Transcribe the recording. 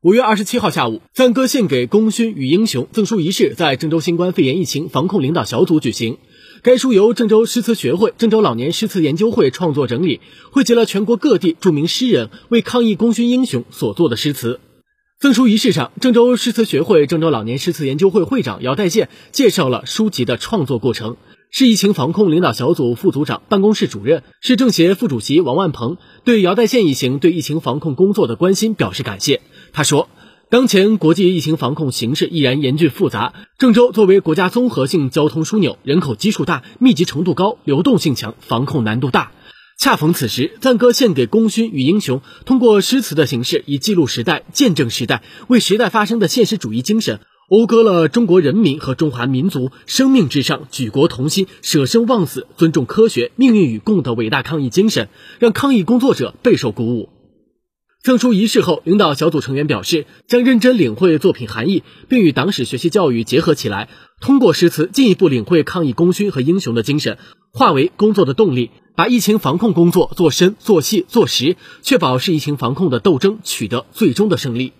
五月二十七号下午，赞歌献给功勋与英雄赠书仪式在郑州新冠肺炎疫情防控领导小组举行。该书由郑州诗词学会、郑州老年诗词研究会创作整理，汇集了全国各地著名诗人为抗疫功勋英雄所作的诗词。赠书仪式上，郑州诗词学会、郑州老年诗词研究会会长姚代宪介绍了书籍的创作过程。市疫情防控领导小组副组长、办公室主任、市政协副主席王万鹏对姚代宪一行对疫情防控工作的关心表示感谢。他说：“当前国际疫情防控形势依然严峻复杂，郑州作为国家综合性交通枢纽，人口基数大、密集程度高、流动性强，防控难度大。恰逢此时，赞歌献给功勋与英雄，通过诗词的形式，以记录时代、见证时代，为时代发生的现实主义精神。”讴歌了中国人民和中华民族生命至上、举国同心、舍生忘死、尊重科学、命运与共的伟大抗疫精神，让抗疫工作者备受鼓舞。证书仪式后，领导小组成员表示，将认真领会作品含义，并与党史学习教育结合起来，通过诗词进一步领会抗疫功勋和英雄的精神，化为工作的动力，把疫情防控工作做深、做细、做实，确保是疫情防控的斗争取得最终的胜利。